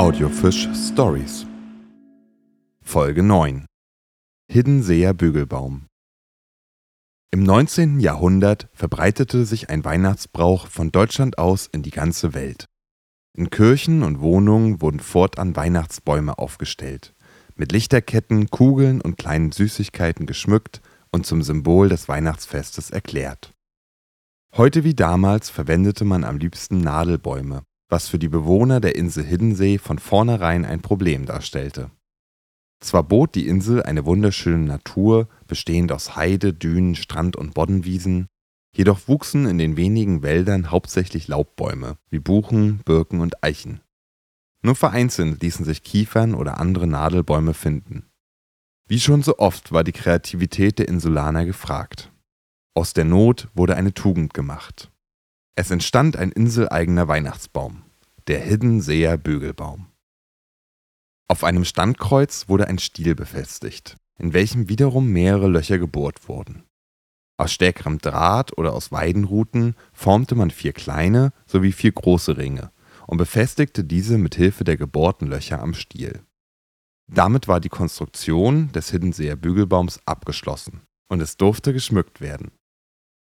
Audiofisch Stories. Folge 9 Hiddenseer Bügelbaum Im 19. Jahrhundert verbreitete sich ein Weihnachtsbrauch von Deutschland aus in die ganze Welt. In Kirchen und Wohnungen wurden fortan Weihnachtsbäume aufgestellt, mit Lichterketten, Kugeln und kleinen Süßigkeiten geschmückt und zum Symbol des Weihnachtsfestes erklärt. Heute wie damals verwendete man am liebsten Nadelbäume, was für die Bewohner der Insel Hiddensee von vornherein ein Problem darstellte. Zwar bot die Insel eine wunderschöne Natur, bestehend aus Heide, Dünen, Strand und Boddenwiesen, jedoch wuchsen in den wenigen Wäldern hauptsächlich Laubbäume wie Buchen, Birken und Eichen. Nur vereinzelt ließen sich Kiefern oder andere Nadelbäume finden. Wie schon so oft war die Kreativität der Insulaner gefragt. Aus der Not wurde eine Tugend gemacht. Es entstand ein inseleigener Weihnachtsbaum, der Hiddenseer Bügelbaum. Auf einem Standkreuz wurde ein Stiel befestigt, in welchem wiederum mehrere Löcher gebohrt wurden. Aus stärkerem Draht oder aus Weidenruten formte man vier kleine sowie vier große Ringe und befestigte diese mit Hilfe der gebohrten Löcher am Stiel. Damit war die Konstruktion des Hiddenseer Bügelbaums abgeschlossen und es durfte geschmückt werden.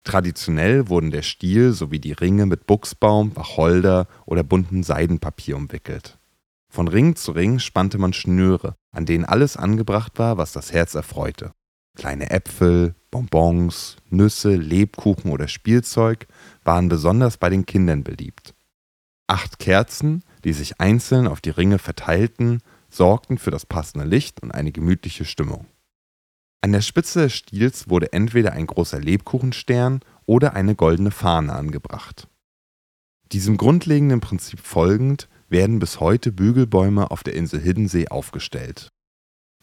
Traditionell wurden der Stiel sowie die Ringe mit Buchsbaum, Wacholder oder buntem Seidenpapier umwickelt. Von Ring zu Ring spannte man Schnüre, an denen alles angebracht war, was das Herz erfreute. Kleine Äpfel, Bonbons, Nüsse, Lebkuchen oder Spielzeug waren besonders bei den Kindern beliebt. Acht Kerzen, die sich einzeln auf die Ringe verteilten, sorgten für das passende Licht und eine gemütliche Stimmung. An der Spitze des Stiels wurde entweder ein großer Lebkuchenstern oder eine goldene Fahne angebracht. Diesem grundlegenden Prinzip folgend werden bis heute Bügelbäume auf der Insel Hiddensee aufgestellt.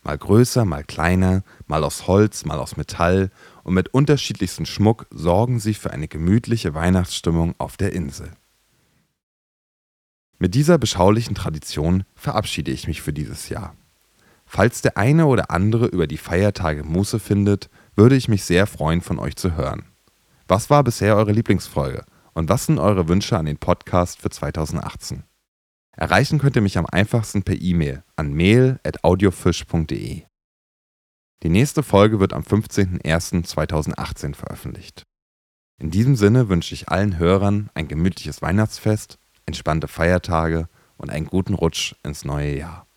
Mal größer, mal kleiner, mal aus Holz, mal aus Metall und mit unterschiedlichstem Schmuck sorgen sie für eine gemütliche Weihnachtsstimmung auf der Insel. Mit dieser beschaulichen Tradition verabschiede ich mich für dieses Jahr. Falls der eine oder andere über die Feiertage Muße findet, würde ich mich sehr freuen, von euch zu hören. Was war bisher eure Lieblingsfolge und was sind eure Wünsche an den Podcast für 2018? Erreichen könnt ihr mich am einfachsten per E-Mail an mail.audiofisch.de. Die nächste Folge wird am 15.01.2018 veröffentlicht. In diesem Sinne wünsche ich allen Hörern ein gemütliches Weihnachtsfest, entspannte Feiertage und einen guten Rutsch ins neue Jahr.